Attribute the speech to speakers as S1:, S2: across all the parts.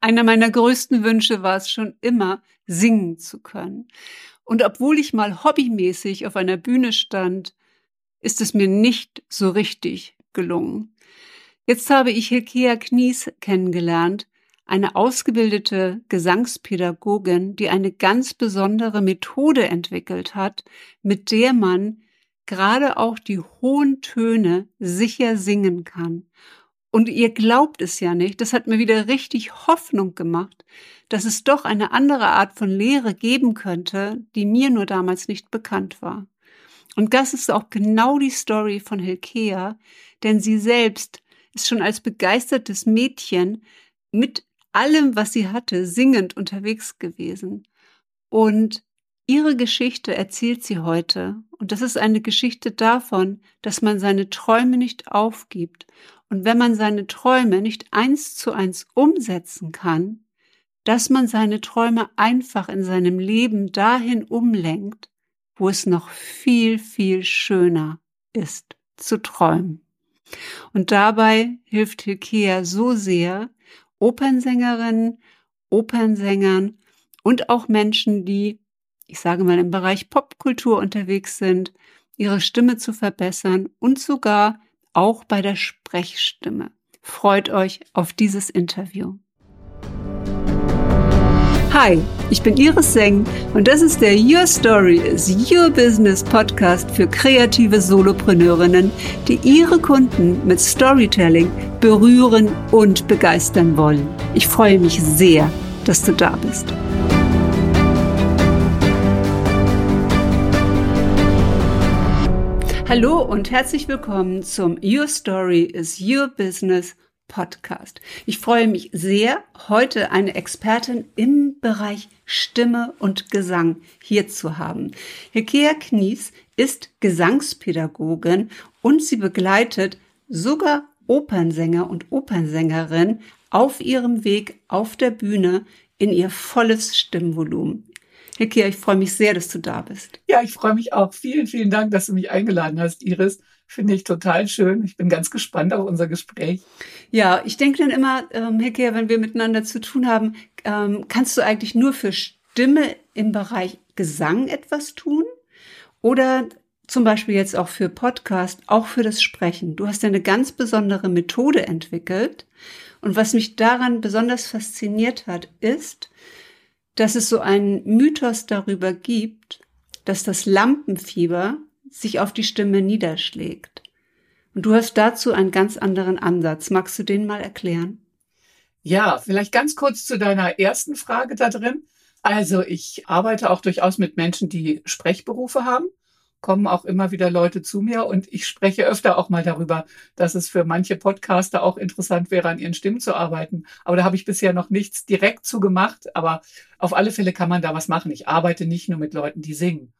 S1: Einer meiner größten Wünsche war es schon immer, singen zu können. Und obwohl ich mal hobbymäßig auf einer Bühne stand, ist es mir nicht so richtig gelungen. Jetzt habe ich Hilkea Knies kennengelernt, eine ausgebildete Gesangspädagogin, die eine ganz besondere Methode entwickelt hat, mit der man gerade auch die hohen Töne sicher singen kann. Und ihr glaubt es ja nicht, das hat mir wieder richtig Hoffnung gemacht, dass es doch eine andere Art von Lehre geben könnte, die mir nur damals nicht bekannt war. Und das ist auch genau die Story von Hilkea, denn sie selbst ist schon als begeistertes Mädchen mit allem, was sie hatte, singend unterwegs gewesen. Und ihre Geschichte erzählt sie heute. Und das ist eine Geschichte davon, dass man seine Träume nicht aufgibt. Und wenn man seine Träume nicht eins zu eins umsetzen kann, dass man seine Träume einfach in seinem Leben dahin umlenkt, wo es noch viel, viel schöner ist zu träumen. Und dabei hilft Hilkea so sehr, Opernsängerinnen, Opernsängern und auch Menschen, die, ich sage mal, im Bereich Popkultur unterwegs sind, ihre Stimme zu verbessern und sogar auch bei der Sprechstimme. Freut euch auf dieses Interview. Hi, ich bin Iris Seng und das ist der Your Story is Your Business Podcast für kreative Solopreneurinnen, die ihre Kunden mit Storytelling berühren und begeistern wollen. Ich freue mich sehr, dass du da bist. Hallo und herzlich willkommen zum Your Story is Your Business Podcast. Ich freue mich sehr, heute eine Expertin im Bereich Stimme und Gesang hier zu haben. Hekea Knies ist Gesangspädagogin und sie begleitet sogar Opernsänger und Opernsängerinnen auf ihrem Weg auf der Bühne in ihr volles Stimmvolumen. Hekea, ich freue mich sehr, dass du da bist.
S2: Ja, ich freue mich auch. Vielen, vielen Dank, dass du mich eingeladen hast, Iris. Finde ich total schön. Ich bin ganz gespannt auf unser Gespräch.
S1: Ja, ich denke dann immer, ähm, Hilke, wenn wir miteinander zu tun haben, ähm, kannst du eigentlich nur für Stimme im Bereich Gesang etwas tun? Oder zum Beispiel jetzt auch für Podcast, auch für das Sprechen. Du hast ja eine ganz besondere Methode entwickelt. Und was mich daran besonders fasziniert hat, ist, dass es so einen Mythos darüber gibt, dass das Lampenfieber sich auf die Stimme niederschlägt. Und du hast dazu einen ganz anderen Ansatz. Magst du den mal erklären?
S2: Ja, vielleicht ganz kurz zu deiner ersten Frage da drin. Also ich arbeite auch durchaus mit Menschen, die Sprechberufe haben, kommen auch immer wieder Leute zu mir und ich spreche öfter auch mal darüber, dass es für manche Podcaster auch interessant wäre, an ihren Stimmen zu arbeiten. Aber da habe ich bisher noch nichts direkt zu gemacht, aber auf alle Fälle kann man da was machen. Ich arbeite nicht nur mit Leuten, die singen.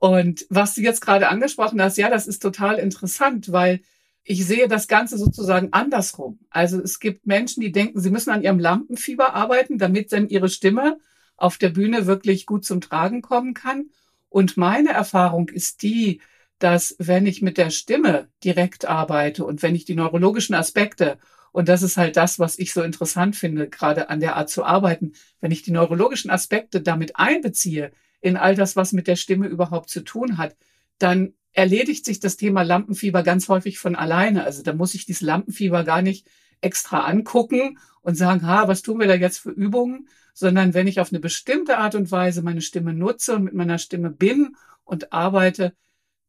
S2: Und was du jetzt gerade angesprochen hast, ja, das ist total interessant, weil ich sehe das Ganze sozusagen andersrum. Also es gibt Menschen, die denken, sie müssen an ihrem Lampenfieber arbeiten, damit dann ihre Stimme auf der Bühne wirklich gut zum Tragen kommen kann. Und meine Erfahrung ist die, dass wenn ich mit der Stimme direkt arbeite und wenn ich die neurologischen Aspekte, und das ist halt das, was ich so interessant finde, gerade an der Art zu arbeiten, wenn ich die neurologischen Aspekte damit einbeziehe, in all das, was mit der Stimme überhaupt zu tun hat, dann erledigt sich das Thema Lampenfieber ganz häufig von alleine. Also da muss ich dieses Lampenfieber gar nicht extra angucken und sagen, ha, was tun wir da jetzt für Übungen, sondern wenn ich auf eine bestimmte Art und Weise meine Stimme nutze und mit meiner Stimme bin und arbeite,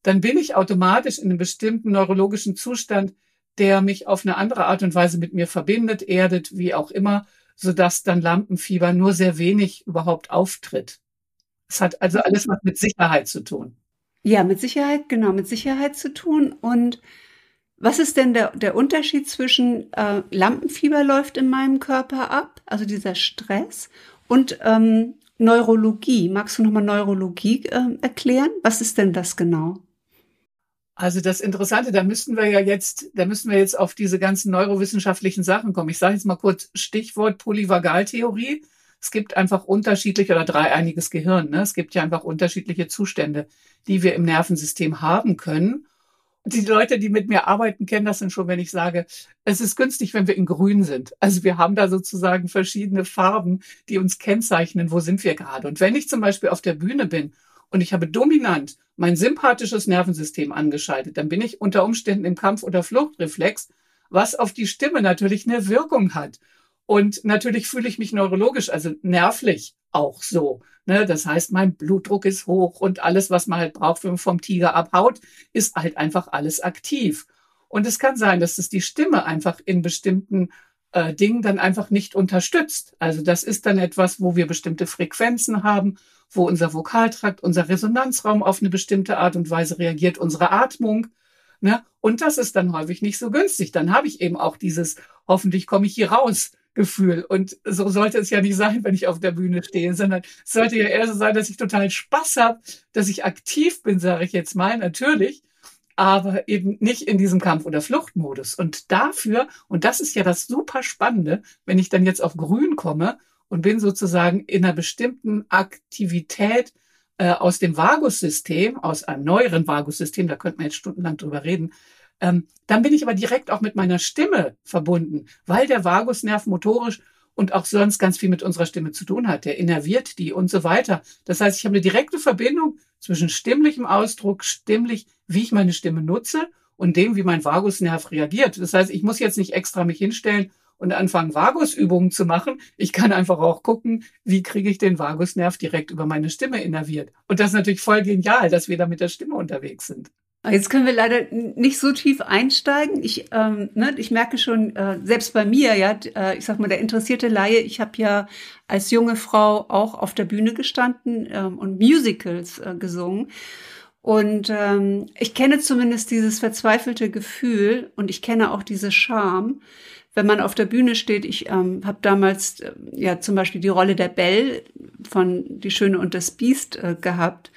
S2: dann bin ich automatisch in einem bestimmten neurologischen Zustand, der mich auf eine andere Art und Weise mit mir verbindet, erdet, wie auch immer, sodass dann Lampenfieber nur sehr wenig überhaupt auftritt. Es hat also alles was mit Sicherheit zu tun.
S1: Ja, mit Sicherheit, genau, mit Sicherheit zu tun. Und was ist denn der, der Unterschied zwischen äh, Lampenfieber läuft in meinem Körper ab, also dieser Stress, und ähm, Neurologie? Magst du nochmal Neurologie äh, erklären? Was ist denn das genau?
S2: Also das Interessante, da müssten wir ja jetzt, da müssen wir jetzt auf diese ganzen neurowissenschaftlichen Sachen kommen. Ich sage jetzt mal kurz Stichwort Polyvagaltheorie es gibt einfach unterschiedliche oder dreieiniges Gehirn. Ne? Es gibt ja einfach unterschiedliche Zustände, die wir im Nervensystem haben können. Die Leute, die mit mir arbeiten, kennen das dann schon, wenn ich sage, es ist günstig, wenn wir in Grün sind. Also wir haben da sozusagen verschiedene Farben, die uns kennzeichnen, wo sind wir gerade. Und wenn ich zum Beispiel auf der Bühne bin und ich habe dominant mein sympathisches Nervensystem angeschaltet, dann bin ich unter Umständen im Kampf- oder Fluchtreflex, was auf die Stimme natürlich eine Wirkung hat. Und natürlich fühle ich mich neurologisch, also nervlich auch so. Ne? Das heißt, mein Blutdruck ist hoch und alles, was man halt braucht, wenn man vom Tiger abhaut, ist halt einfach alles aktiv. Und es kann sein, dass es die Stimme einfach in bestimmten äh, Dingen dann einfach nicht unterstützt. Also das ist dann etwas, wo wir bestimmte Frequenzen haben, wo unser Vokaltrakt, unser Resonanzraum auf eine bestimmte Art und Weise reagiert, unsere Atmung. Ne? Und das ist dann häufig nicht so günstig. Dann habe ich eben auch dieses, hoffentlich komme ich hier raus Gefühl. Und so sollte es ja nicht sein, wenn ich auf der Bühne stehe, sondern es sollte ja eher so sein, dass ich total Spaß habe, dass ich aktiv bin, sage ich jetzt mal, natürlich, aber eben nicht in diesem Kampf- oder Fluchtmodus. Und dafür, und das ist ja das super Spannende, wenn ich dann jetzt auf Grün komme und bin sozusagen in einer bestimmten Aktivität äh, aus dem Vagussystem, aus einem neueren Vagussystem, da könnte man jetzt stundenlang drüber reden, ähm, dann bin ich aber direkt auch mit meiner Stimme verbunden, weil der Vagusnerv motorisch und auch sonst ganz viel mit unserer Stimme zu tun hat. Der innerviert die und so weiter. Das heißt, ich habe eine direkte Verbindung zwischen stimmlichem Ausdruck, stimmlich, wie ich meine Stimme nutze und dem, wie mein Vagusnerv reagiert. Das heißt, ich muss jetzt nicht extra mich hinstellen und anfangen, Vagusübungen zu machen. Ich kann einfach auch gucken, wie kriege ich den Vagusnerv direkt über meine Stimme innerviert. Und das ist natürlich voll genial, dass wir da mit der Stimme unterwegs sind.
S1: Jetzt können wir leider nicht so tief einsteigen. Ich, ähm, ne, ich merke schon, äh, selbst bei mir, ja, äh, ich sag mal, der interessierte Laie, ich habe ja als junge Frau auch auf der Bühne gestanden ähm, und Musicals äh, gesungen. Und ähm, ich kenne zumindest dieses verzweifelte Gefühl und ich kenne auch diese Scham, wenn man auf der Bühne steht. Ich ähm, habe damals äh, ja zum Beispiel die Rolle der Belle von Die Schöne und das Biest äh, gehabt.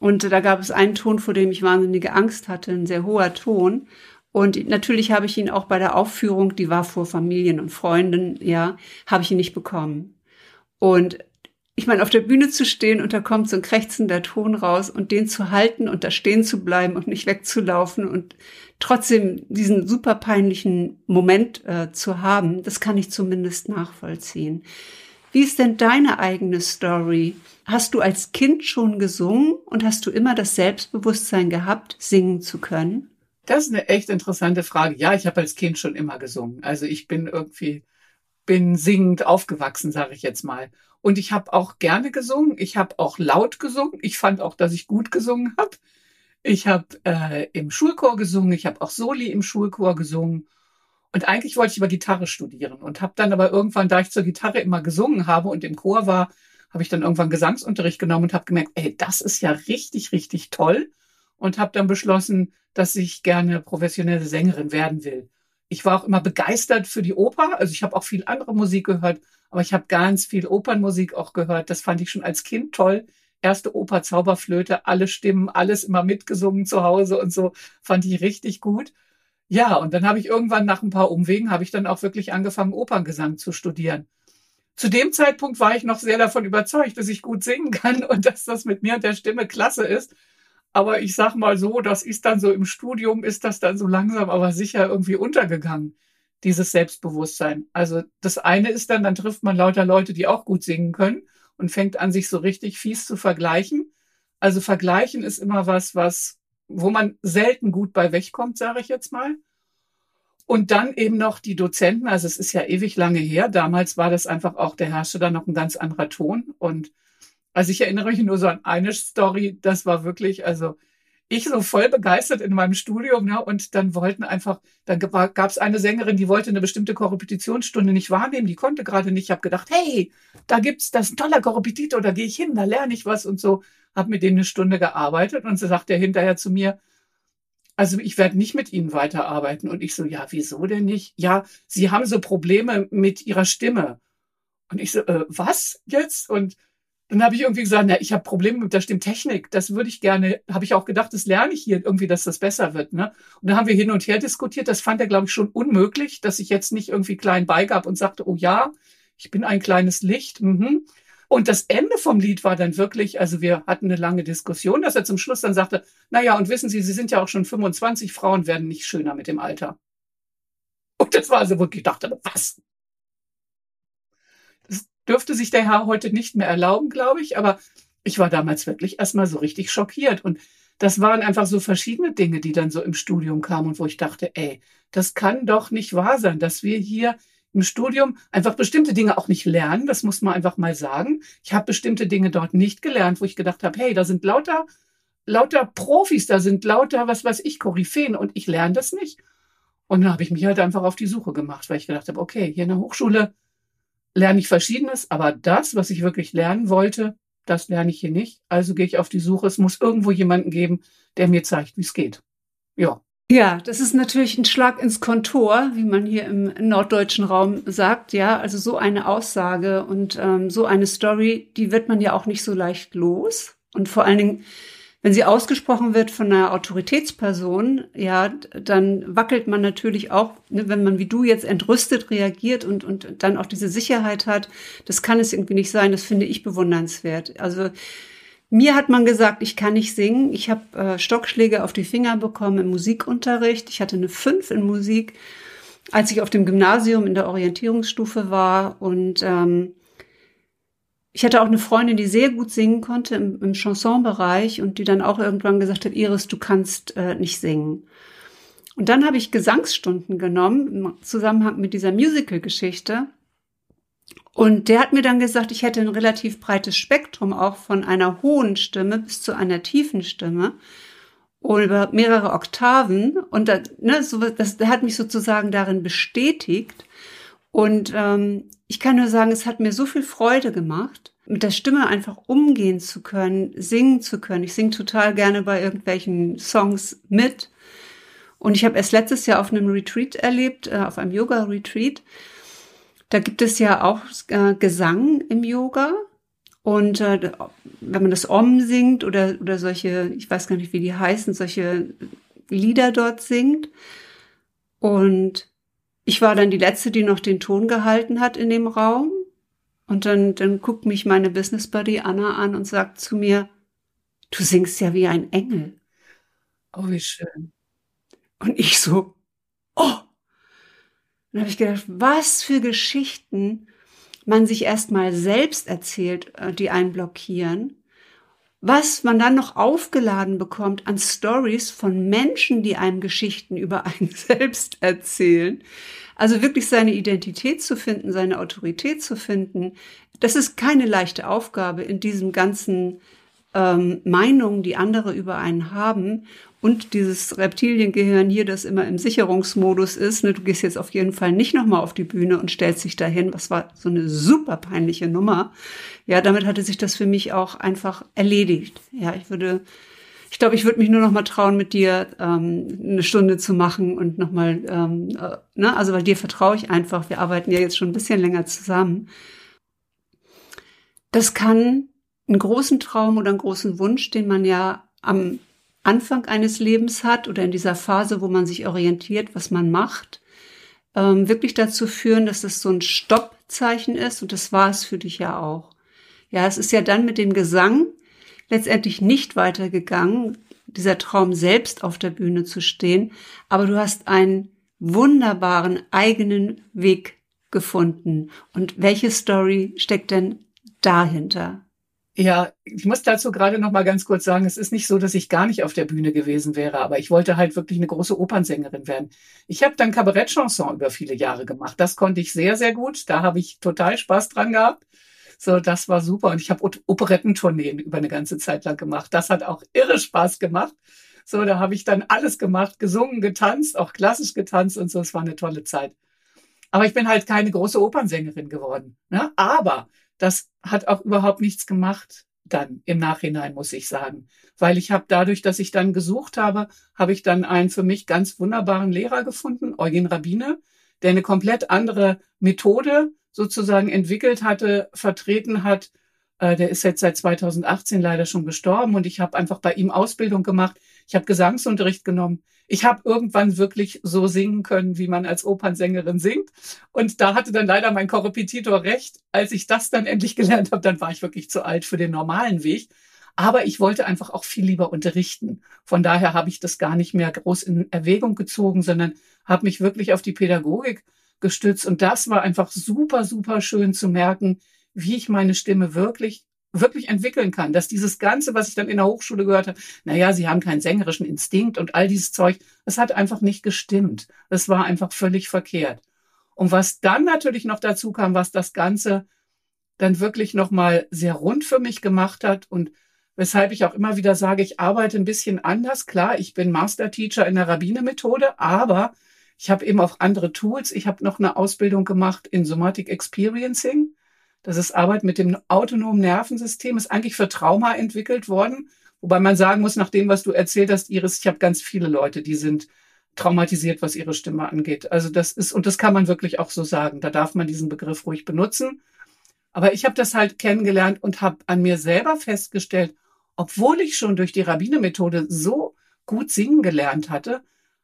S1: Und da gab es einen Ton, vor dem ich wahnsinnige Angst hatte, ein sehr hoher Ton. Und natürlich habe ich ihn auch bei der Aufführung, die war vor Familien und Freunden, ja, habe ich ihn nicht bekommen. Und ich meine, auf der Bühne zu stehen und da kommt so ein krächzender Ton raus und den zu halten und da stehen zu bleiben und nicht wegzulaufen und trotzdem diesen super peinlichen Moment äh, zu haben, das kann ich zumindest nachvollziehen. Wie ist denn deine eigene Story? Hast du als Kind schon gesungen und hast du immer das Selbstbewusstsein gehabt, singen zu können?
S2: Das ist eine echt interessante Frage. Ja, ich habe als Kind schon immer gesungen. Also ich bin irgendwie bin singend aufgewachsen, sage ich jetzt mal. Und ich habe auch gerne gesungen. Ich habe auch laut gesungen. Ich fand auch, dass ich gut gesungen habe. Ich habe äh, im Schulchor gesungen. Ich habe auch Soli im Schulchor gesungen. Und eigentlich wollte ich über Gitarre studieren und habe dann aber irgendwann, da ich zur Gitarre immer gesungen habe und im Chor war, habe ich dann irgendwann Gesangsunterricht genommen und habe gemerkt, ey, das ist ja richtig, richtig toll. Und habe dann beschlossen, dass ich gerne professionelle Sängerin werden will. Ich war auch immer begeistert für die Oper. Also ich habe auch viel andere Musik gehört, aber ich habe ganz viel Opernmusik auch gehört. Das fand ich schon als Kind toll. Erste Oper, Zauberflöte, alle Stimmen, alles immer mitgesungen zu Hause und so, fand ich richtig gut. Ja, und dann habe ich irgendwann nach ein paar Umwegen, habe ich dann auch wirklich angefangen, Operngesang zu studieren. Zu dem Zeitpunkt war ich noch sehr davon überzeugt, dass ich gut singen kann und dass das mit mir und der Stimme klasse ist. Aber ich sag mal so, das ist dann so im Studium, ist das dann so langsam, aber sicher irgendwie untergegangen, dieses Selbstbewusstsein. Also das eine ist dann, dann trifft man lauter Leute, die auch gut singen können und fängt an, sich so richtig fies zu vergleichen. Also vergleichen ist immer was, was wo man selten gut bei wegkommt, sage ich jetzt mal. Und dann eben noch die Dozenten, also es ist ja ewig lange her. Damals war das einfach auch, der herrschte da noch ein ganz anderer Ton. Und also ich erinnere mich nur so an eine Story, das war wirklich, also ich so voll begeistert in meinem Studium, ne, und dann wollten einfach, dann gab es eine Sängerin, die wollte eine bestimmte Korrepetitionsstunde nicht wahrnehmen, die konnte gerade nicht. Ich habe gedacht, hey, da gibt's das toller Korrepetitor, da gehe ich hin, da lerne ich was und so habe mit dem eine Stunde gearbeitet und so sagt er hinterher zu mir, also ich werde nicht mit Ihnen weiterarbeiten. Und ich so, ja, wieso denn nicht? Ja, Sie haben so Probleme mit Ihrer Stimme. Und ich so, äh, was jetzt? Und dann habe ich irgendwie gesagt, na, ich habe Probleme mit der Stimmtechnik. Das würde ich gerne, habe ich auch gedacht, das lerne ich hier irgendwie, dass das besser wird. Ne? Und dann haben wir hin und her diskutiert. Das fand er, glaube ich, schon unmöglich, dass ich jetzt nicht irgendwie klein beigab und sagte, oh ja, ich bin ein kleines Licht. Mhm Und das Ende vom Lied war dann wirklich, also wir hatten eine lange Diskussion, dass er zum Schluss dann sagte, na ja, und wissen Sie, Sie sind ja auch schon 25, Frauen werden nicht schöner mit dem Alter. Und das war so, wo ich dachte, was? Dürfte sich der Herr heute nicht mehr erlauben, glaube ich, aber ich war damals wirklich erstmal so richtig schockiert und das waren einfach so verschiedene Dinge, die dann so im Studium kamen und wo ich dachte, ey, das kann doch nicht wahr sein, dass wir hier im Studium einfach bestimmte Dinge auch nicht lernen. Das muss man einfach mal sagen. Ich habe bestimmte Dinge dort nicht gelernt, wo ich gedacht habe, hey, da sind lauter, lauter Profis, da sind lauter, was weiß ich, Koryphäen und ich lerne das nicht. Und dann habe ich mich halt einfach auf die Suche gemacht, weil ich gedacht habe, okay, hier in der Hochschule lerne ich Verschiedenes, aber das, was ich wirklich lernen wollte, das lerne ich hier nicht. Also gehe ich auf die Suche. Es muss irgendwo jemanden geben, der mir zeigt, wie es geht. Ja.
S1: Ja, das ist natürlich ein Schlag ins Kontor, wie man hier im norddeutschen Raum sagt. Ja, also so eine Aussage und ähm, so eine Story, die wird man ja auch nicht so leicht los. Und vor allen Dingen, wenn sie ausgesprochen wird von einer Autoritätsperson, ja, dann wackelt man natürlich auch, ne, wenn man wie du jetzt entrüstet reagiert und, und dann auch diese Sicherheit hat. Das kann es irgendwie nicht sein. Das finde ich bewundernswert. Also mir hat man gesagt, ich kann nicht singen. Ich habe äh, Stockschläge auf die Finger bekommen im Musikunterricht. Ich hatte eine 5 in Musik, als ich auf dem Gymnasium in der Orientierungsstufe war. Und ähm, ich hatte auch eine Freundin, die sehr gut singen konnte im, im Chansonbereich und die dann auch irgendwann gesagt hat, Iris, du kannst äh, nicht singen. Und dann habe ich Gesangsstunden genommen im Zusammenhang mit dieser Musical-Geschichte. Und der hat mir dann gesagt, ich hätte ein relativ breites Spektrum auch von einer hohen Stimme bis zu einer tiefen Stimme über mehrere Oktaven. Und da, ne, so, das, der hat mich sozusagen darin bestätigt. Und ähm, ich kann nur sagen, es hat mir so viel Freude gemacht, mit der Stimme einfach umgehen zu können, singen zu können. Ich singe total gerne bei irgendwelchen Songs mit. Und ich habe erst letztes Jahr auf einem Retreat erlebt, äh, auf einem Yoga-Retreat. Da gibt es ja auch äh, Gesang im Yoga. Und äh, wenn man das Om singt oder, oder solche, ich weiß gar nicht, wie die heißen, solche Lieder dort singt. Und ich war dann die Letzte, die noch den Ton gehalten hat in dem Raum. Und dann, dann guckt mich meine Business Buddy Anna an und sagt zu mir, du singst ja wie ein Engel.
S2: Oh, wie schön.
S1: Und ich so, oh, dann habe ich gedacht, was für Geschichten man sich erstmal selbst erzählt, äh, die einen blockieren. Was man dann noch aufgeladen bekommt an Stories von Menschen, die einem Geschichten über einen selbst erzählen. Also wirklich seine Identität zu finden, seine Autorität zu finden, das ist keine leichte Aufgabe in diesem ganzen ähm, Meinungen, die andere über einen haben und dieses Reptiliengehirn hier, das immer im Sicherungsmodus ist. Ne, du gehst jetzt auf jeden Fall nicht nochmal auf die Bühne und stellst dich dahin. Was war so eine super peinliche Nummer. Ja, damit hatte sich das für mich auch einfach erledigt. Ja, ich würde, ich glaube, ich würde mich nur noch mal trauen, mit dir ähm, eine Stunde zu machen und noch mal, ähm, äh, ne, also weil dir vertraue ich einfach. Wir arbeiten ja jetzt schon ein bisschen länger zusammen. Das kann einen großen Traum oder einen großen Wunsch, den man ja am Anfang eines Lebens hat oder in dieser Phase, wo man sich orientiert, was man macht, ähm, wirklich dazu führen, dass das so ein Stoppzeichen ist. Und das war es für dich ja auch. Ja, es ist ja dann mit dem Gesang letztendlich nicht weitergegangen, dieser Traum selbst auf der Bühne zu stehen. Aber du hast einen wunderbaren eigenen Weg gefunden. Und welche Story steckt denn dahinter?
S2: Ja, ich muss dazu gerade noch mal ganz kurz sagen, es ist nicht so, dass ich gar nicht auf der Bühne gewesen wäre, aber ich wollte halt wirklich eine große Opernsängerin werden. Ich habe dann Kabarettchanson über viele Jahre gemacht. Das konnte ich sehr, sehr gut. Da habe ich total Spaß dran gehabt. So, das war super. Und ich habe Operettentourneen über eine ganze Zeit lang gemacht. Das hat auch irre Spaß gemacht. So, da habe ich dann alles gemacht, gesungen, getanzt, auch klassisch getanzt und so. Es war eine tolle Zeit. Aber ich bin halt keine große Opernsängerin geworden. Ne? Aber das hat auch überhaupt nichts gemacht dann im Nachhinein, muss ich sagen. Weil ich habe dadurch, dass ich dann gesucht habe, habe ich dann einen für mich ganz wunderbaren Lehrer gefunden, Eugen Rabbine, der eine komplett andere Methode sozusagen entwickelt hatte, vertreten hat. Äh, der ist jetzt seit 2018 leider schon gestorben und ich habe einfach bei ihm Ausbildung gemacht. Ich habe Gesangsunterricht genommen. Ich habe irgendwann wirklich so singen können, wie man als Opernsängerin singt. Und da hatte dann leider mein Korrepetitor recht. Als ich das dann endlich gelernt habe, dann war ich wirklich zu alt für den normalen Weg. Aber ich wollte einfach auch viel lieber unterrichten. Von daher habe ich das gar nicht mehr groß in Erwägung gezogen, sondern habe mich wirklich auf die Pädagogik gestützt. Und das war einfach super, super schön zu merken, wie ich meine Stimme wirklich wirklich entwickeln kann, dass dieses Ganze, was ich dann in der Hochschule gehört habe, naja, sie haben keinen sängerischen Instinkt und all dieses Zeug, das hat einfach nicht gestimmt. Es war einfach völlig verkehrt. Und was dann natürlich noch dazu kam, was das Ganze dann wirklich nochmal sehr rund für mich gemacht hat und weshalb ich auch immer wieder sage, ich arbeite ein bisschen anders. Klar, ich bin Master Teacher in der Rabbine-Methode, aber ich habe eben auch andere Tools. Ich habe noch eine Ausbildung gemacht in Somatic Experiencing. Das ist Arbeit mit dem autonomen Nervensystem, ist eigentlich für Trauma entwickelt worden. Wobei man sagen muss, nach dem, was du erzählt hast, Iris, ich habe ganz viele Leute, die sind traumatisiert, was ihre Stimme angeht. Also das ist, und das kann man wirklich auch so sagen. Da darf man diesen Begriff ruhig benutzen. Aber ich habe das halt kennengelernt und habe an mir selber festgestellt, obwohl ich schon durch die Rabbine-Methode so gut singen gelernt hatte,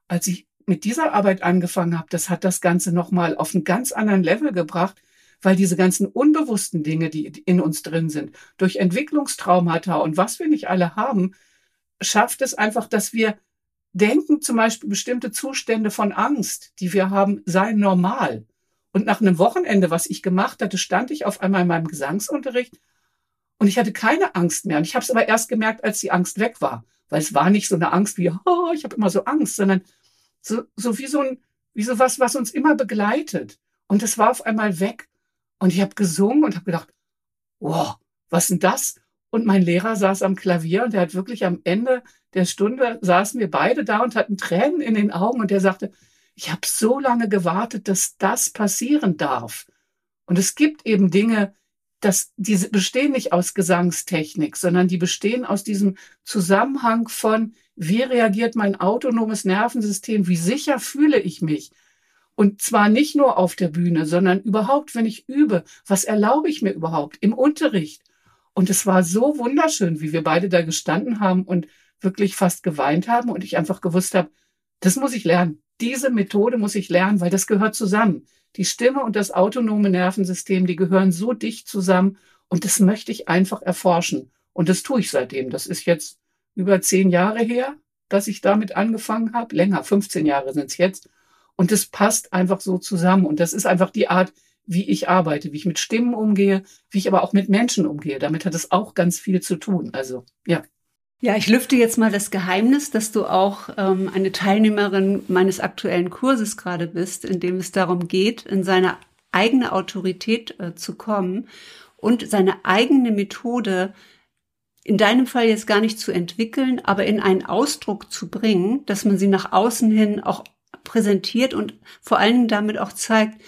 S2: als ich mit dieser Arbeit angefangen habe, das hat das Ganze nochmal auf einen ganz anderen Level gebracht, weil diese ganzen unbewussten Dinge, die in uns drin sind, durch Entwicklungstraumata und was wir nicht alle haben, schafft es einfach, dass wir denken, zum Beispiel bestimmte Zustände von Angst, die wir haben, seien normal. Und nach einem Wochenende, was ich gemacht hatte, stand ich auf einmal in meinem Gesangsunterricht und ich hatte keine Angst mehr. Und ich habe es aber erst gemerkt, als die Angst weg war. Weil es war nicht so eine Angst wie, oh, ich habe immer so Angst, sondern so, so wie so ein, wie so was, was uns immer begleitet. Und es war auf einmal weg. Und ich habe gesungen und habe gedacht, wow, was denn das? Und mein Lehrer saß am Klavier und der hat wirklich am Ende der Stunde saßen wir beide da und hatten Tränen in den Augen und der sagte, ich habe so lange gewartet, dass das passieren darf. Und es gibt eben Dinge, dass diese bestehen nicht aus Gesangstechnik, sondern die bestehen aus diesem Zusammenhang von, wie reagiert mein autonomes Nervensystem, wie sicher fühle ich mich. Und zwar nicht nur auf der Bühne, sondern überhaupt, wenn ich übe, was erlaube ich mir überhaupt im Unterricht. Und es war so wunderschön, wie wir beide da gestanden haben und wirklich fast geweint haben und ich einfach gewusst habe, das muss ich lernen. Diese Methode muss ich lernen, weil das gehört zusammen. Die Stimme und das autonome Nervensystem, die gehören so dicht zusammen und das möchte ich einfach erforschen. Und das tue ich seitdem. Das ist jetzt über zehn Jahre her, dass ich damit angefangen habe. Länger, 15 Jahre sind es jetzt. Und das passt einfach so zusammen. Und das ist einfach die Art, wie ich arbeite, wie ich mit Stimmen umgehe, wie ich aber auch mit Menschen umgehe. Damit hat es auch ganz viel zu tun. Also, ja.
S1: Ja, ich lüfte jetzt mal das Geheimnis, dass du auch ähm, eine Teilnehmerin meines aktuellen Kurses gerade bist, in dem es darum geht, in seine eigene Autorität äh, zu kommen und seine eigene Methode in deinem Fall jetzt gar nicht zu entwickeln, aber in einen Ausdruck zu bringen, dass man sie nach außen hin auch präsentiert und vor allen Dingen damit auch zeigt,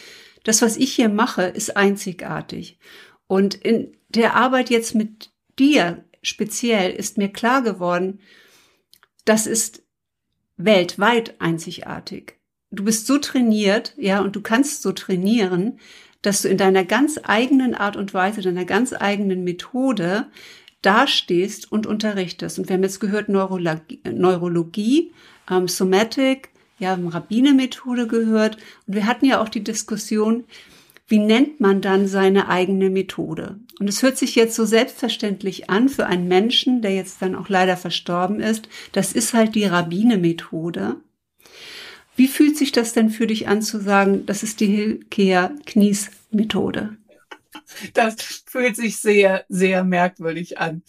S1: das, was ich hier mache, ist einzigartig. Und in der Arbeit jetzt mit dir speziell ist mir klar geworden, das ist weltweit einzigartig. Du bist so trainiert, ja, und du kannst so trainieren, dass du in deiner ganz eigenen Art und Weise, deiner ganz eigenen Methode dastehst und unterrichtest. Und wir haben jetzt gehört Neurologie, Neurologie ähm, Somatic, ja, Rabbine-Methode gehört. Und wir hatten ja auch die Diskussion, wie nennt man dann seine eigene Methode? Und es hört sich jetzt so selbstverständlich an für einen Menschen, der jetzt dann auch leider verstorben ist. Das ist halt die Rabbine-Methode. Wie fühlt sich das denn für dich an zu sagen, das ist die Hilkea Knies Methode?
S2: Das fühlt sich sehr, sehr merkwürdig an,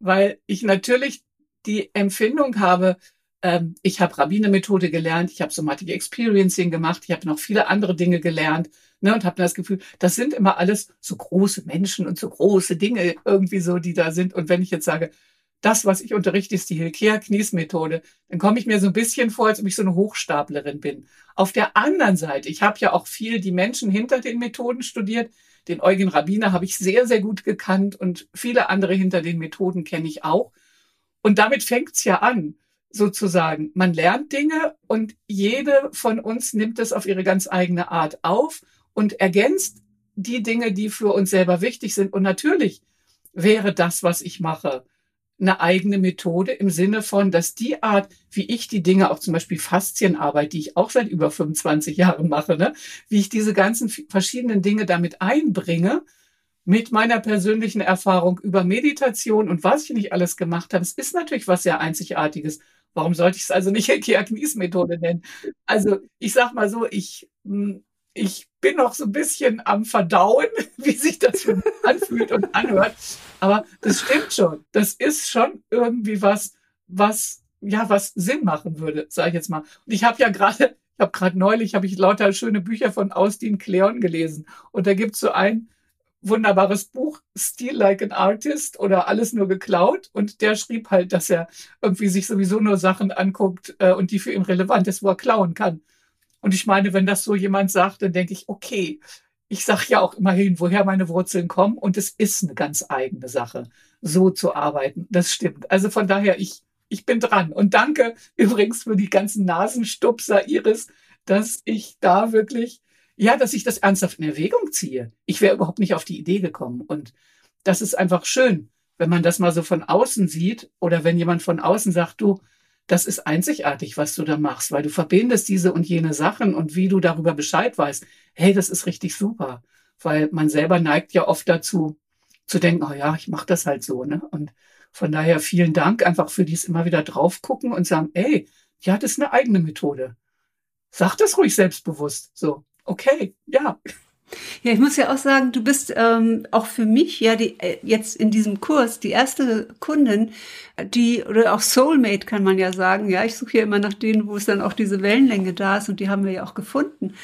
S2: weil ich natürlich die Empfindung habe, ähm, ich habe Rabbine-Methode gelernt, ich habe Somatic Experiencing gemacht, ich habe noch viele andere Dinge gelernt ne, und habe das Gefühl, das sind immer alles so große Menschen und so große Dinge irgendwie so, die da sind. Und wenn ich jetzt sage, das, was ich unterrichte, ist die Hilkea-Knies-Methode, dann komme ich mir so ein bisschen vor, als ob ich so eine Hochstaplerin bin. Auf der anderen Seite, ich habe ja auch viel die Menschen hinter den Methoden studiert. Den Eugen Rabbiner habe ich sehr, sehr gut gekannt und viele andere hinter den Methoden kenne ich auch. Und damit fängt's ja an sozusagen. Man lernt Dinge und jede von uns nimmt es auf ihre ganz eigene Art auf und ergänzt die Dinge, die für uns selber wichtig sind. Und natürlich wäre das, was ich mache, eine eigene Methode im Sinne von, dass die Art, wie ich die Dinge, auch zum Beispiel Faszienarbeit, die ich auch seit über 25 Jahren mache, ne, wie ich diese ganzen verschiedenen Dinge damit einbringe, mit meiner persönlichen Erfahrung über Meditation und was ich nicht alles gemacht habe. Es ist natürlich was sehr Einzigartiges. Warum sollte ich es also nicht Kiaknis-Methode nennen? Also ich sag mal so, ich, hm, ich bin noch so ein bisschen am Verdauen, wie sich das für mich anfühlt und anhört. Aber das stimmt schon. Das ist schon irgendwie was, was ja was Sinn machen würde, sage ich jetzt mal. Und ich habe ja gerade, ich habe gerade neulich, habe ich lauter schöne Bücher von Austin Kleon gelesen. Und da gibt's so ein wunderbares Buch, Steal Like an Artist oder Alles nur geklaut. Und der schrieb halt, dass er irgendwie sich sowieso nur Sachen anguckt äh, und die für ihn relevant ist, wo er klauen kann. Und ich meine, wenn das so jemand sagt, dann denke ich, okay, ich sage ja auch immerhin, woher meine Wurzeln kommen. Und es ist eine ganz eigene Sache, so zu arbeiten. Das stimmt. Also von daher, ich, ich bin dran. Und danke übrigens für die ganzen Nasenstupser Iris, dass ich da wirklich, ja, dass ich das ernsthaft in Erwägung ziehe. Ich wäre überhaupt nicht auf die Idee gekommen. Und das ist einfach schön, wenn man das mal so von außen sieht oder wenn jemand von außen sagt, du, das ist einzigartig, was du da machst, weil du verbindest diese und jene Sachen und wie du darüber Bescheid weißt. Hey, das ist richtig super, weil man selber neigt ja oft dazu zu denken, oh ja, ich mache das halt so, ne? Und von daher vielen Dank einfach für dies immer wieder drauf gucken und sagen, ey, ja, das ist eine eigene Methode. Sag das ruhig selbstbewusst. So, okay, ja.
S1: Ja, ich muss ja auch sagen, du bist ähm, auch für mich ja die, äh, jetzt in diesem Kurs die erste Kundin, die oder auch Soulmate kann man ja sagen. Ja, ich suche ja immer nach denen, wo es dann auch diese Wellenlänge da ist und die haben wir ja auch gefunden,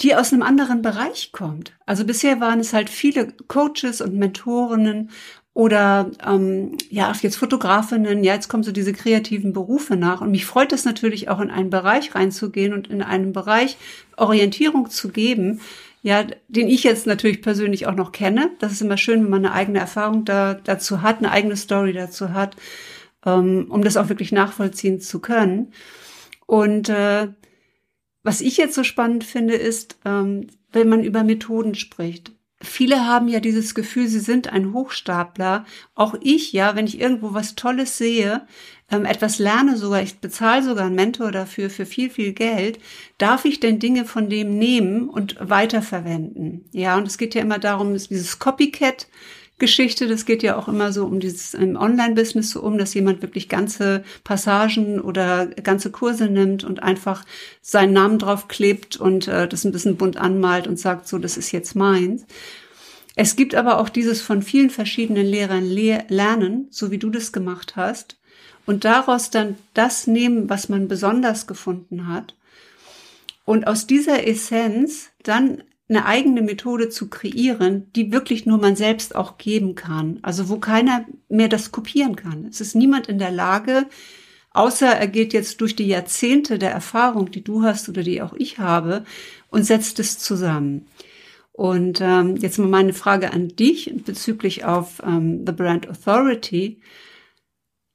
S1: die aus einem anderen Bereich kommt. Also bisher waren es halt viele Coaches und Mentorinnen oder ähm, ja jetzt Fotografinnen. Ja, jetzt kommen so diese kreativen Berufe nach und mich freut es natürlich auch in einen Bereich reinzugehen und in einen Bereich Orientierung zu geben ja, den ich jetzt natürlich persönlich auch noch kenne. Das ist immer schön, wenn man eine eigene Erfahrung da, dazu hat, eine eigene Story dazu hat, ähm, um das auch wirklich nachvollziehen zu können. Und äh, was ich jetzt so spannend finde, ist, ähm, wenn man über Methoden spricht. Viele haben ja dieses Gefühl, sie sind ein Hochstapler. Auch ich, ja, wenn ich irgendwo was Tolles sehe, ähm, etwas lerne sogar, ich bezahle sogar einen Mentor dafür für viel, viel Geld, darf ich denn Dinge von dem nehmen und weiterverwenden? Ja, und es geht ja immer darum, dieses Copycat, Geschichte. Das geht ja auch immer so um dieses Online-Business so um, dass jemand wirklich ganze Passagen oder ganze Kurse nimmt und einfach seinen Namen drauf klebt und äh, das ein bisschen bunt anmalt und sagt, so, das ist jetzt meins. Es gibt aber auch dieses von vielen verschiedenen Lehrern le lernen, so wie du das gemacht hast und daraus dann das nehmen, was man besonders gefunden hat und aus dieser Essenz dann eine eigene Methode zu kreieren, die wirklich nur man selbst auch geben kann. Also wo keiner mehr das kopieren kann. Es ist niemand in der Lage, außer er geht jetzt durch die Jahrzehnte der Erfahrung, die du hast oder die auch ich habe, und setzt es zusammen. Und ähm, jetzt mal meine Frage an dich bezüglich auf ähm, The Brand Authority.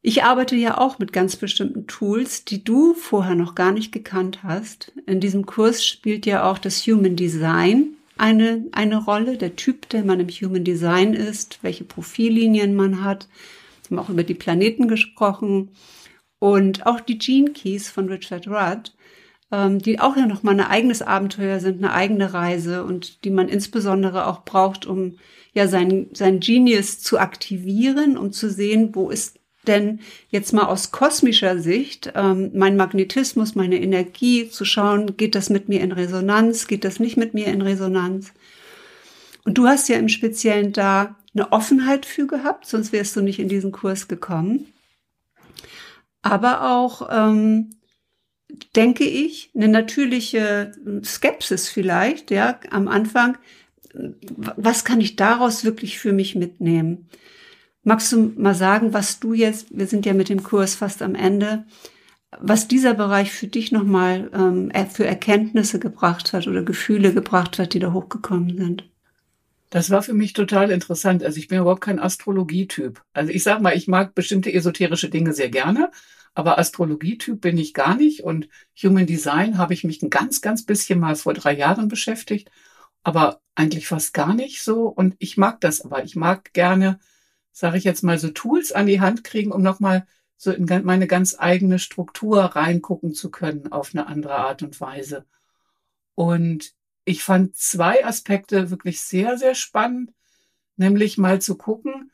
S1: Ich arbeite ja auch mit ganz bestimmten Tools, die du vorher noch gar nicht gekannt hast. In diesem Kurs spielt ja auch das Human Design eine, eine Rolle, der Typ, der man im Human Design ist, welche Profillinien man hat. Wir haben auch über die Planeten gesprochen und auch die Gene Keys von Richard Rudd, ähm, die auch ja nochmal ein eigenes Abenteuer sind, eine eigene Reise und die man insbesondere auch braucht, um ja sein, sein Genius zu aktivieren, um zu sehen, wo ist denn jetzt mal aus kosmischer Sicht, ähm, mein Magnetismus, meine Energie, zu schauen, geht das mit mir in Resonanz, geht das nicht mit mir in Resonanz? Und du hast ja im Speziellen da eine Offenheit für gehabt, sonst wärst du nicht in diesen Kurs gekommen. Aber auch, ähm, denke ich, eine natürliche Skepsis vielleicht, ja, am Anfang. Was kann ich daraus wirklich für mich mitnehmen? Magst du mal sagen, was du jetzt, wir sind ja mit dem Kurs fast am Ende, was dieser Bereich für dich nochmal ähm, für Erkenntnisse gebracht hat oder Gefühle gebracht hat, die da hochgekommen sind?
S2: Das war für mich total interessant. Also ich bin überhaupt kein Astrologietyp. Also ich sag mal, ich mag bestimmte esoterische Dinge sehr gerne, aber Astrologietyp bin ich gar nicht. Und Human Design habe ich mich ein ganz, ganz bisschen mal vor drei Jahren beschäftigt, aber eigentlich fast gar nicht so. Und ich mag das aber. Ich mag gerne sage ich jetzt mal, so Tools an die Hand kriegen, um nochmal so in meine ganz eigene Struktur reingucken zu können auf eine andere Art und Weise. Und ich fand zwei Aspekte wirklich sehr, sehr spannend, nämlich mal zu gucken,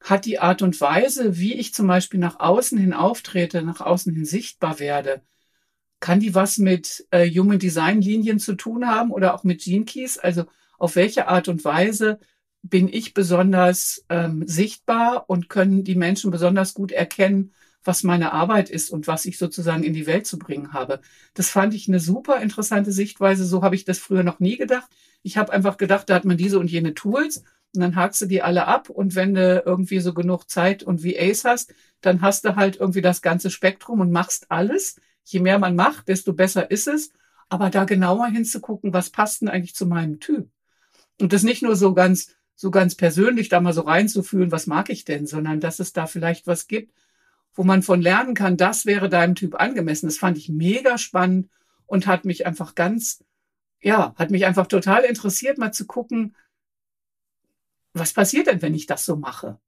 S2: hat die Art und Weise, wie ich zum Beispiel nach außen hin auftrete, nach außen hin sichtbar werde, kann die was mit äh, Human Design Linien zu tun haben oder auch mit Gene Keys? Also auf welche Art und Weise bin ich besonders ähm, sichtbar und können die Menschen besonders gut erkennen, was meine Arbeit ist und was ich sozusagen in die Welt zu bringen habe. Das fand ich eine super interessante Sichtweise. So habe ich das früher noch nie gedacht. Ich habe einfach gedacht, da hat man diese und jene Tools und dann hakst du die alle ab und wenn du irgendwie so genug Zeit und VAs hast, dann hast du halt irgendwie das ganze Spektrum und machst alles. Je mehr man macht, desto besser ist es. Aber da genauer hinzugucken, was passt denn eigentlich zu meinem Typ? Und das nicht nur so ganz, so ganz persönlich da mal so reinzufühlen, was mag ich denn, sondern dass es da vielleicht was gibt, wo man von lernen kann, das wäre deinem Typ angemessen. Das fand ich mega spannend und hat mich einfach ganz, ja, hat mich einfach total interessiert, mal zu gucken, was passiert denn, wenn ich das so mache?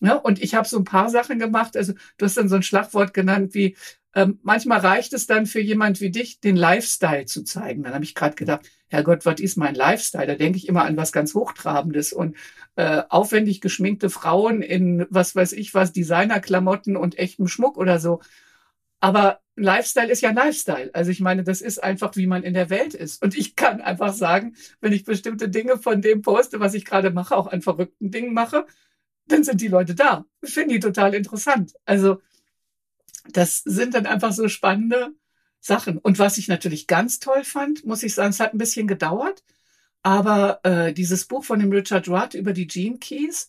S2: Ja, und ich habe so ein paar Sachen gemacht. Also du hast dann so ein Schlagwort genannt wie, ähm, manchmal reicht es dann für jemand wie dich, den Lifestyle zu zeigen. Dann habe ich gerade gedacht, Herrgott, was ist mein Lifestyle? Da denke ich immer an was ganz Hochtrabendes und äh, aufwendig geschminkte Frauen in, was weiß ich was, Designerklamotten und echtem Schmuck oder so. Aber Lifestyle ist ja Lifestyle. Also ich meine, das ist einfach, wie man in der Welt ist. Und ich kann einfach sagen, wenn ich bestimmte Dinge von dem poste, was ich gerade mache, auch an verrückten Dingen mache, dann sind die Leute da. Finde ich total interessant. Also das sind dann einfach so spannende Sachen. Und was ich natürlich ganz toll fand, muss ich sagen, es hat ein bisschen gedauert, aber äh, dieses Buch von dem Richard Rudd über die Gene Keys,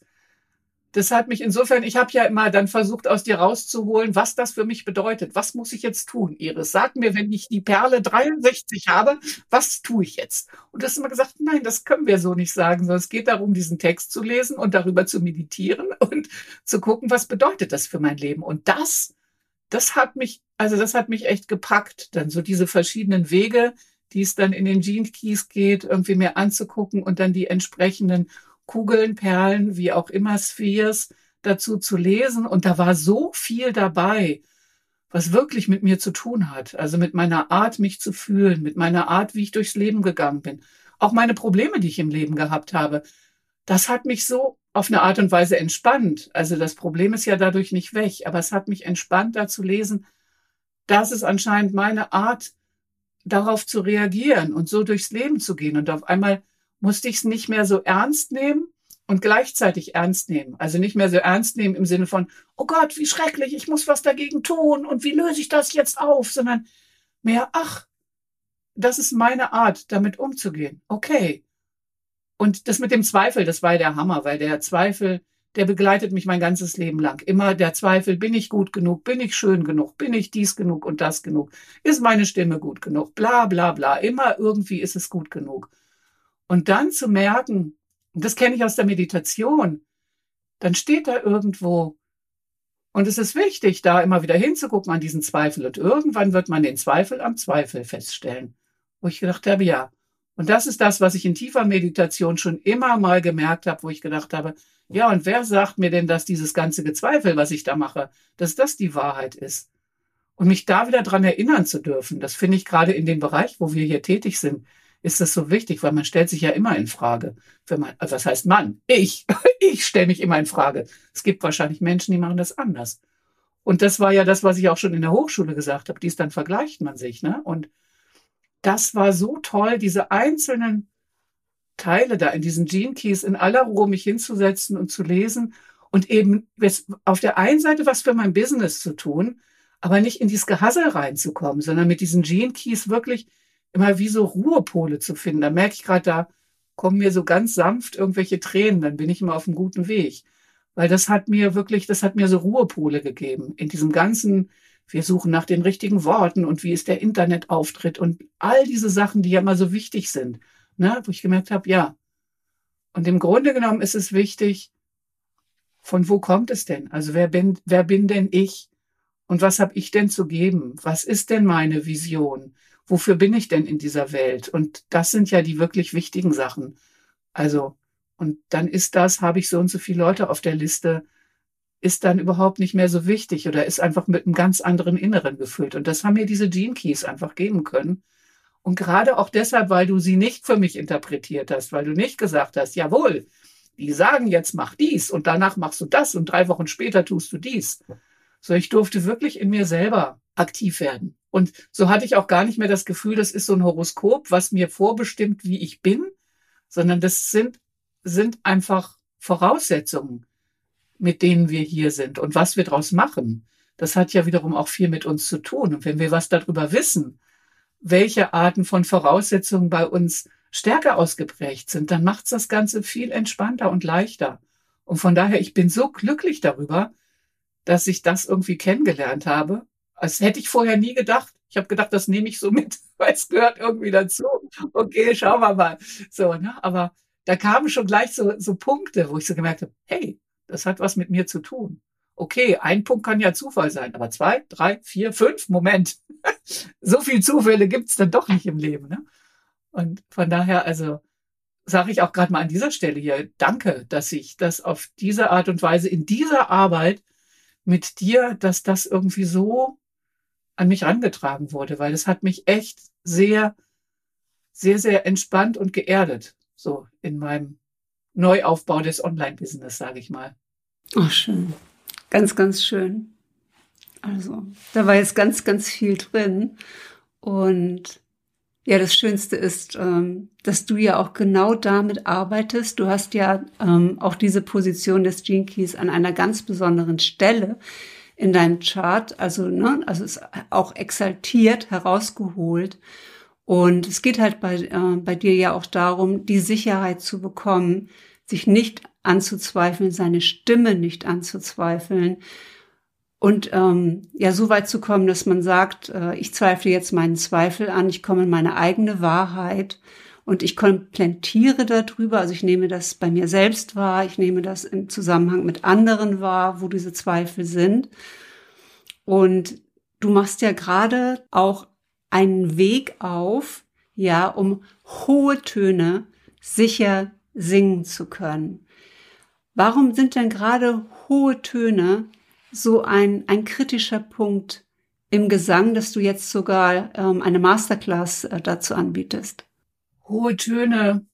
S2: das hat mich insofern, ich habe ja immer dann versucht, aus dir rauszuholen, was das für mich bedeutet. Was muss ich jetzt tun, Iris? Sag mir, wenn ich die Perle 63 habe, was tue ich jetzt? Und du hast immer gesagt, nein, das können wir so nicht sagen, sondern es geht darum, diesen Text zu lesen und darüber zu meditieren und zu gucken, was bedeutet das für mein Leben. Und das, das hat mich, also das hat mich echt gepackt, dann so diese verschiedenen Wege, die es dann in den Gene Keys geht, irgendwie mir anzugucken und dann die entsprechenden Kugeln, Perlen, wie auch immer, Spheres dazu zu lesen. Und da war so viel dabei, was wirklich mit mir zu tun hat. Also mit meiner Art, mich zu fühlen, mit meiner Art, wie ich durchs Leben gegangen bin. Auch meine Probleme, die ich im Leben gehabt habe. Das hat mich so auf eine Art und Weise entspannt. Also das Problem ist ja dadurch nicht weg, aber es hat mich entspannt, da zu lesen, dass es anscheinend meine Art, darauf zu reagieren und so durchs Leben zu gehen. Und auf einmal musste ich es nicht mehr so ernst nehmen und gleichzeitig ernst nehmen. Also nicht mehr so ernst nehmen im Sinne von, oh Gott, wie schrecklich, ich muss was dagegen tun und wie löse ich das jetzt auf, sondern mehr, ach, das ist meine Art, damit umzugehen. Okay. Und das mit dem Zweifel, das war der Hammer, weil der Zweifel, der begleitet mich mein ganzes Leben lang. Immer der Zweifel, bin ich gut genug, bin ich schön genug, bin ich dies genug und das genug, ist meine Stimme gut genug, bla bla bla. Immer irgendwie ist es gut genug. Und dann zu merken, und das kenne ich aus der Meditation, dann steht da irgendwo, und es ist wichtig, da immer wieder hinzugucken an diesen Zweifel. Und irgendwann wird man den Zweifel am Zweifel feststellen. Wo ich gedacht habe, ja. Und das ist das, was ich in tiefer Meditation schon immer mal gemerkt habe, wo ich gedacht habe, ja, und wer sagt mir denn, dass dieses ganze Gezweifel, was ich da mache, dass das die Wahrheit ist? Und mich da wieder dran erinnern zu dürfen, das finde ich gerade in dem Bereich, wo wir hier tätig sind, ist das so wichtig, weil man stellt sich ja immer in Frage. Wenn man, also was heißt Mann? Ich, ich stelle mich immer in Frage. Es gibt wahrscheinlich Menschen, die machen das anders. Und das war ja das, was ich auch schon in der Hochschule gesagt habe. Dies dann vergleicht man sich, ne? Und das war so toll, diese einzelnen Teile da in diesen Gene Keys in aller Ruhe mich hinzusetzen und zu lesen und eben auf der einen Seite was für mein Business zu tun, aber nicht in dieses Gehassel reinzukommen, sondern mit diesen Gene Keys wirklich immer wie so Ruhepole zu finden. Da merke ich gerade, da kommen mir so ganz sanft irgendwelche Tränen, dann bin ich immer auf einem guten Weg. Weil das hat mir wirklich, das hat mir so Ruhepole gegeben. In diesem ganzen, wir suchen nach den richtigen Worten und wie ist der Internetauftritt und all diese Sachen, die ja immer so wichtig sind. Ne? Wo ich gemerkt habe, ja. Und im Grunde genommen ist es wichtig, von wo kommt es denn? Also wer bin, wer bin denn ich? Und was habe ich denn zu geben? Was ist denn meine Vision? wofür bin ich denn in dieser Welt? Und das sind ja die wirklich wichtigen Sachen. Also, Und dann ist das, habe ich so und so viele Leute auf der Liste, ist dann überhaupt nicht mehr so wichtig oder ist einfach mit einem ganz anderen Inneren gefüllt. Und das haben mir diese Gene Keys einfach geben können. Und gerade auch deshalb, weil du sie nicht für mich interpretiert hast, weil du nicht gesagt hast, jawohl, die sagen jetzt mach dies und danach machst du das und drei Wochen später tust du dies. So, ich durfte wirklich in mir selber aktiv werden. Und so hatte ich auch gar nicht mehr das Gefühl, das ist so ein Horoskop, was mir vorbestimmt, wie ich bin, sondern das sind, sind einfach Voraussetzungen, mit denen wir hier sind und was wir daraus machen. Das hat ja wiederum auch viel mit uns zu tun. Und wenn wir was darüber wissen, welche Arten von Voraussetzungen bei uns stärker ausgeprägt sind, dann macht's das Ganze viel entspannter und leichter. Und von daher, ich bin so glücklich darüber, dass ich das irgendwie kennengelernt habe. Das hätte ich vorher nie gedacht. Ich habe gedacht, das nehme ich so mit, weil es gehört irgendwie dazu. Okay, schauen wir mal. So, ne? Aber da kamen schon gleich so, so Punkte, wo ich so gemerkt habe, hey, das hat was mit mir zu tun. Okay, ein Punkt kann ja Zufall sein, aber zwei, drei, vier, fünf, Moment. so viel Zufälle gibt's dann doch nicht im Leben. Ne? Und von daher, also sage ich auch gerade mal an dieser Stelle hier, danke, dass ich das auf diese Art und Weise in dieser Arbeit mit dir, dass das irgendwie so an mich rangetragen wurde, weil es hat mich echt sehr, sehr, sehr entspannt und geerdet, so in meinem Neuaufbau des Online-Business, sage ich mal.
S1: Oh, schön. Ganz, ganz schön. Also, da war jetzt ganz, ganz viel drin. Und ja, das Schönste ist, ähm, dass du ja auch genau damit arbeitest. Du hast ja ähm, auch diese Position des Gene Keys an einer ganz besonderen Stelle in deinem Chart, also ne, also ist auch exaltiert herausgeholt. Und es geht halt bei, äh, bei dir ja auch darum, die Sicherheit zu bekommen, sich nicht anzuzweifeln, seine Stimme nicht anzuzweifeln, und ähm, ja, so weit zu kommen, dass man sagt, äh, ich zweifle jetzt meinen Zweifel an, ich komme in meine eigene Wahrheit und ich komplettiere darüber, also ich nehme das bei mir selbst wahr, ich nehme das im Zusammenhang mit anderen wahr, wo diese Zweifel sind. Und du machst ja gerade auch einen Weg auf, ja, um hohe Töne sicher singen zu können. Warum sind denn gerade hohe Töne so ein, ein kritischer Punkt im Gesang, dass du jetzt sogar ähm, eine Masterclass äh, dazu anbietest?
S2: Hohe Töne,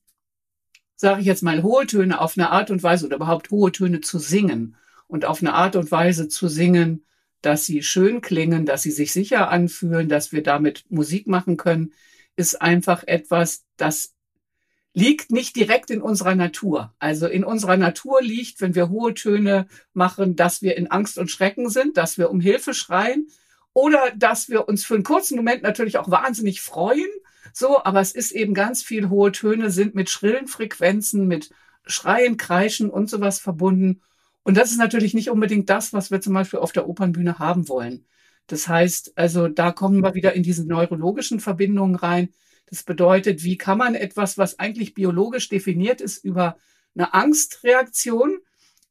S2: sage ich jetzt mal, hohe Töne auf eine Art und Weise oder überhaupt hohe Töne zu singen und auf eine Art und Weise zu singen, dass sie schön klingen, dass sie sich sicher anfühlen, dass wir damit Musik machen können, ist einfach etwas, das liegt nicht direkt in unserer Natur. Also in unserer Natur liegt, wenn wir hohe Töne machen, dass wir in Angst und Schrecken sind, dass wir um Hilfe schreien oder dass wir uns für einen kurzen Moment natürlich auch wahnsinnig freuen. So, aber es ist eben ganz viel hohe Töne sind mit schrillen Frequenzen, mit Schreien, Kreischen und sowas verbunden. Und das ist natürlich nicht unbedingt das, was wir zum Beispiel auf der Opernbühne haben wollen. Das heißt, also da kommen wir wieder in diese neurologischen Verbindungen rein das bedeutet, wie kann man etwas, was eigentlich biologisch definiert ist, über eine Angstreaktion,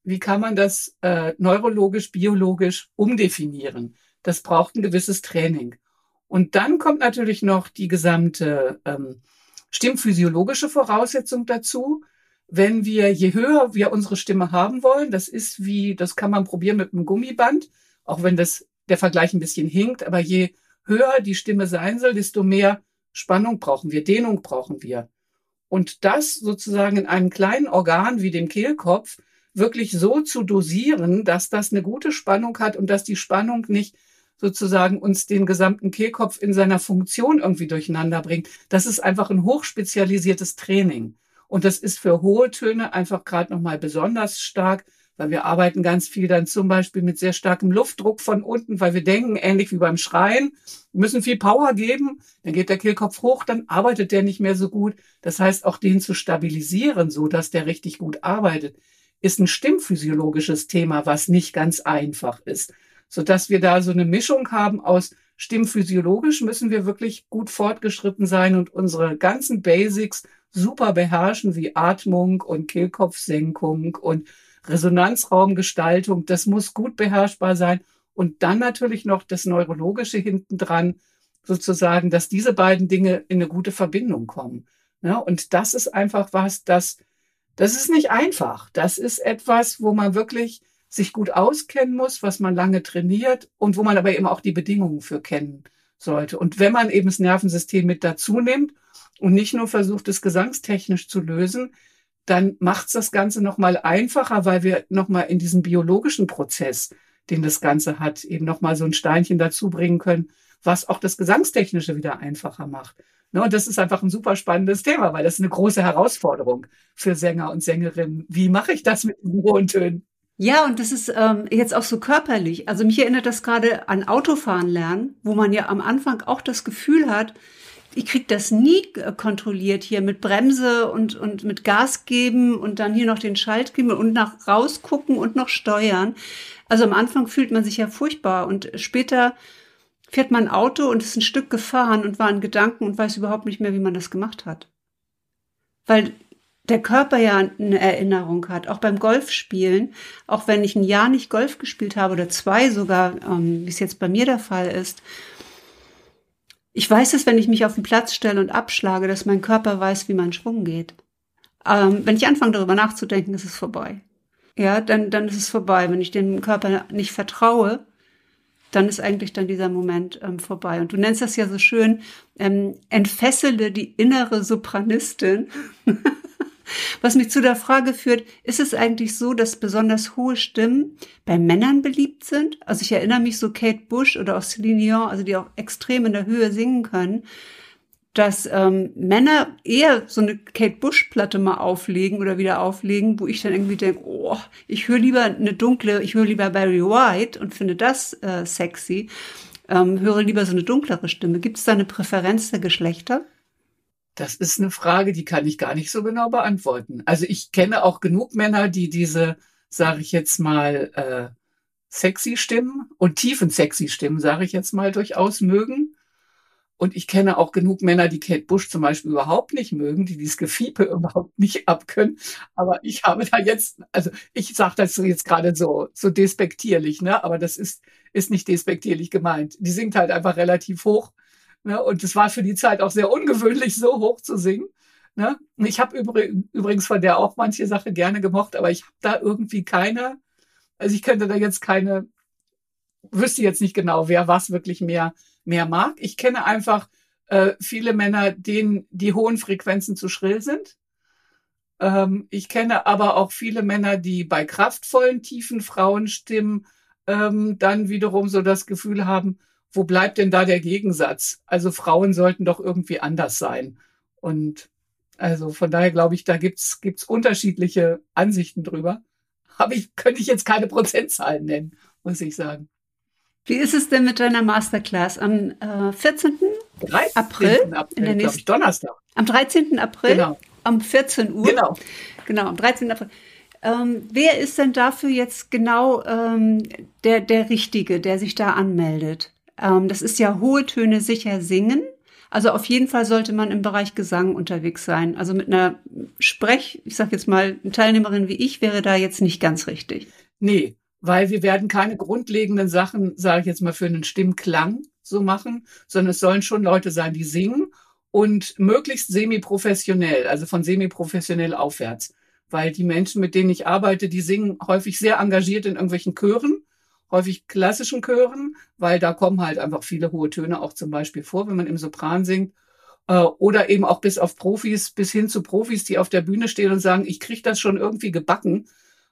S2: wie kann man das äh, neurologisch, biologisch umdefinieren? Das braucht ein gewisses Training. Und dann kommt natürlich noch die gesamte ähm, stimmphysiologische Voraussetzung dazu. Wenn wir, je höher wir unsere Stimme haben wollen, das ist wie, das kann man probieren mit einem Gummiband, auch wenn das der Vergleich ein bisschen hinkt, aber je höher die Stimme sein soll, desto mehr Spannung brauchen wir, Dehnung brauchen wir. Und das sozusagen in einem kleinen Organ wie dem Kehlkopf wirklich so zu dosieren, dass das eine gute Spannung hat und dass die Spannung nicht sozusagen uns den gesamten Kehlkopf in seiner Funktion irgendwie durcheinander bringt. Das ist einfach ein hochspezialisiertes Training. Und das ist für hohe Töne einfach gerade nochmal besonders stark, weil wir arbeiten ganz viel dann zum Beispiel mit sehr starkem Luftdruck von unten, weil wir denken, ähnlich wie beim Schreien, wir müssen viel Power geben, dann geht der Kehlkopf hoch, dann arbeitet der nicht mehr so gut. Das heißt, auch den zu stabilisieren, so dass der richtig gut arbeitet, ist ein stimmphysiologisches Thema, was nicht ganz einfach ist. So dass wir da so eine Mischung haben aus stimmphysiologisch müssen wir wirklich gut fortgeschritten sein und unsere ganzen Basics super beherrschen, wie Atmung und Kehlkopfsenkung und Resonanzraumgestaltung, das muss gut beherrschbar sein. Und dann natürlich noch das Neurologische hintendran, sozusagen, dass diese beiden Dinge in eine gute Verbindung kommen. Ja, und das ist einfach was, das Das ist nicht einfach. Das ist etwas, wo man wirklich sich gut auskennen muss, was man lange trainiert und wo man aber eben auch die Bedingungen für kennen sollte. Und wenn man eben das Nervensystem mit dazu nimmt und nicht nur versucht, es gesangstechnisch zu lösen, dann macht es das Ganze nochmal einfacher, weil wir nochmal in diesen biologischen Prozess, den das Ganze hat, eben nochmal so ein Steinchen dazu bringen können, was auch das Gesangstechnische wieder einfacher macht. Ne, und das ist einfach ein super spannendes Thema, weil das ist eine große Herausforderung für Sänger und Sängerinnen. Wie mache ich das mit den hohen Tönen?
S1: Ja, und das ist ähm, jetzt auch so körperlich. Also mich erinnert das gerade an Autofahren lernen, wo man ja am Anfang auch das Gefühl hat, ich krieg das nie äh, kontrolliert hier mit Bremse und, und mit Gas geben und dann hier noch den Schalt geben und nach rausgucken und noch steuern. Also am Anfang fühlt man sich ja furchtbar und später fährt man Auto und ist ein Stück gefahren und war in Gedanken und weiß überhaupt nicht mehr, wie man das gemacht hat. Weil der Körper ja eine Erinnerung hat, auch beim Golfspielen, auch wenn ich ein Jahr nicht Golf gespielt habe oder zwei sogar, ähm, wie es jetzt bei mir der Fall ist. Ich weiß es, wenn ich mich auf den Platz stelle und abschlage, dass mein Körper weiß, wie mein Schwung geht. Ähm, wenn ich anfange darüber nachzudenken, ist es vorbei. Ja, dann, dann ist es vorbei. Wenn ich dem Körper nicht vertraue, dann ist eigentlich dann dieser Moment ähm, vorbei. Und du nennst das ja so schön, ähm, entfessele die innere Sopranistin. Was mich zu der Frage führt, ist es eigentlich so, dass besonders hohe Stimmen bei Männern beliebt sind? Also ich erinnere mich so Kate Bush oder auch Celine Dion, also die auch extrem in der Höhe singen können, dass ähm, Männer eher so eine Kate Bush Platte mal auflegen oder wieder auflegen, wo ich dann irgendwie denke, oh, ich höre lieber eine dunkle, ich höre lieber Barry White und finde das äh, sexy, ähm, höre lieber so eine dunklere Stimme. Gibt es da eine Präferenz der Geschlechter?
S2: Das ist eine Frage, die kann ich gar nicht so genau beantworten. Also ich kenne auch genug Männer, die diese, sage ich jetzt mal, äh, sexy Stimmen und tiefen sexy Stimmen, sage ich jetzt mal, durchaus mögen. Und ich kenne auch genug Männer, die Kate Bush zum Beispiel überhaupt nicht mögen, die dieses Gefiepe überhaupt nicht abkönnen. Aber ich habe da jetzt, also ich sage das jetzt gerade so, so despektierlich, ne? Aber das ist, ist nicht despektierlich gemeint. Die singt halt einfach relativ hoch Ne? Und es war für die Zeit auch sehr ungewöhnlich, so hoch zu singen. Ne? Ich habe übrigens von der auch manche Sache gerne gemocht, aber ich habe da irgendwie keine, also ich könnte da jetzt keine, wüsste jetzt nicht genau, wer was wirklich mehr, mehr mag. Ich kenne einfach äh, viele Männer, denen die hohen Frequenzen zu schrill sind. Ähm, ich kenne aber auch viele Männer, die bei kraftvollen, tiefen Frauenstimmen ähm, dann wiederum so das Gefühl haben, wo bleibt denn da der Gegensatz? Also Frauen sollten doch irgendwie anders sein. Und also von daher glaube ich, da gibt's gibt's unterschiedliche Ansichten drüber. Aber ich könnte ich jetzt keine Prozentzahlen nennen, muss ich sagen.
S1: Wie ist es denn mit deiner Masterclass am äh, 14. 13. April? April
S2: in der nächsten, ich, Donnerstag.
S1: Am 13. April?
S2: Genau.
S1: Um 14 Uhr?
S2: Genau.
S1: Genau, am 13. April. Ähm, wer ist denn dafür jetzt genau ähm, der, der Richtige, der sich da anmeldet? Ähm, das ist ja hohe Töne sicher singen. Also auf jeden Fall sollte man im Bereich Gesang unterwegs sein. Also mit einer Sprech, ich sag jetzt mal, Teilnehmerin wie ich wäre da jetzt nicht ganz richtig.
S2: Nee, weil wir werden keine grundlegenden Sachen, sage ich jetzt mal, für einen Stimmklang so machen, sondern es sollen schon Leute sein, die singen und möglichst semi-professionell, also von semi-professionell aufwärts. Weil die Menschen, mit denen ich arbeite, die singen häufig sehr engagiert in irgendwelchen Chören häufig klassischen Chören, weil da kommen halt einfach viele hohe Töne auch zum Beispiel vor, wenn man im Sopran singt. Äh, oder eben auch bis auf Profis, bis hin zu Profis, die auf der Bühne stehen und sagen, ich kriege das schon irgendwie gebacken.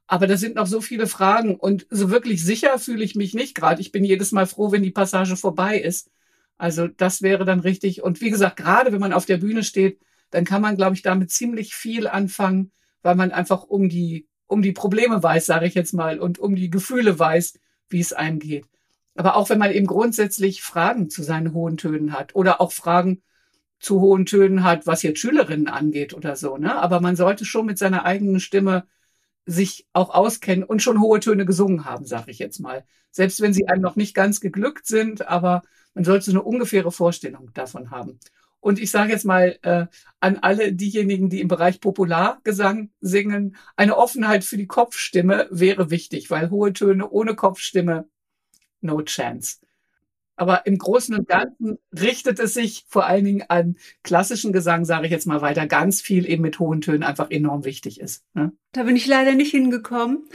S2: Aber da sind noch so viele Fragen und so wirklich sicher fühle ich mich nicht gerade. Ich bin jedes Mal froh, wenn die Passage vorbei ist. Also das wäre dann richtig. Und wie gesagt, gerade wenn man auf der Bühne steht, dann kann man, glaube ich, damit ziemlich viel anfangen, weil man einfach um die um die Probleme weiß, sage ich jetzt mal, und um die Gefühle weiß, wie es einem geht. Aber auch wenn man eben grundsätzlich Fragen zu seinen hohen Tönen hat oder auch Fragen zu hohen Tönen hat, was jetzt Schülerinnen angeht oder so, ne? Aber man sollte schon mit seiner eigenen Stimme sich auch auskennen und schon hohe Töne gesungen haben, sage ich jetzt mal. Selbst wenn sie einem noch nicht ganz geglückt sind, aber man sollte eine ungefähre Vorstellung davon haben. Und ich sage jetzt mal äh, an alle diejenigen, die im Bereich Populargesang singen, eine Offenheit für die Kopfstimme wäre wichtig, weil hohe Töne ohne Kopfstimme, no chance. Aber im Großen und Ganzen richtet es sich vor allen Dingen an klassischen Gesang, sage ich jetzt mal weiter, ganz viel eben mit hohen Tönen einfach enorm wichtig ist. Ne?
S1: Da bin ich leider nicht hingekommen.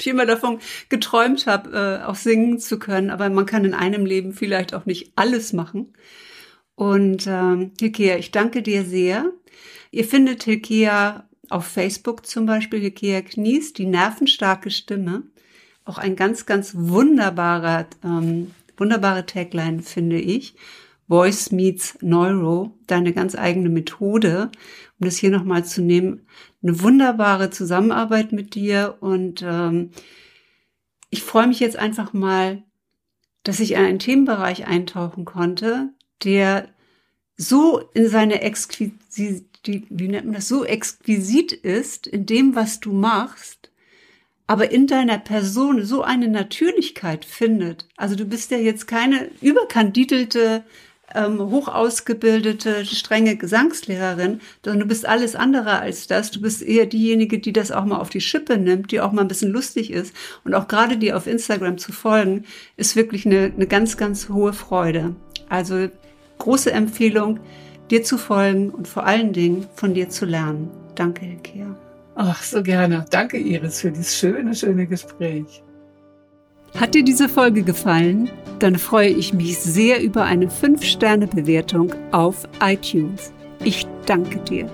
S1: Ich immer davon geträumt habe, äh, auch singen zu können. Aber man kann in einem Leben vielleicht auch nicht alles machen. Und ähm, Hilkea, ich danke dir sehr. Ihr findet Hilkea auf Facebook zum Beispiel, Hilkea Knies, die nervenstarke Stimme. Auch ein ganz, ganz wunderbarer, ähm, wunderbare Tagline, finde ich. Voice meets Neuro, deine ganz eigene Methode, um das hier nochmal zu nehmen. Eine wunderbare Zusammenarbeit mit dir und ähm, ich freue mich jetzt einfach mal, dass ich in einen Themenbereich eintauchen konnte, der so in seine exquisit, wie nennt man das, so exquisit ist in dem, was du machst, aber in deiner Person so eine Natürlichkeit findet. Also du bist ja jetzt keine überkandidelte ähm, hoch ausgebildete, strenge Gesangslehrerin, sondern du bist alles andere als das. Du bist eher diejenige, die das auch mal auf die Schippe nimmt, die auch mal ein bisschen lustig ist. Und auch gerade dir auf Instagram zu folgen, ist wirklich eine, eine ganz, ganz hohe Freude. Also große Empfehlung, dir zu folgen und vor allen Dingen von dir zu lernen. Danke, Hilkea.
S2: Ach, so gerne. Danke, Iris, für dieses schöne, schöne Gespräch.
S1: Hat dir diese Folge gefallen? Dann freue ich mich sehr über eine 5-Sterne-Bewertung auf iTunes. Ich danke dir.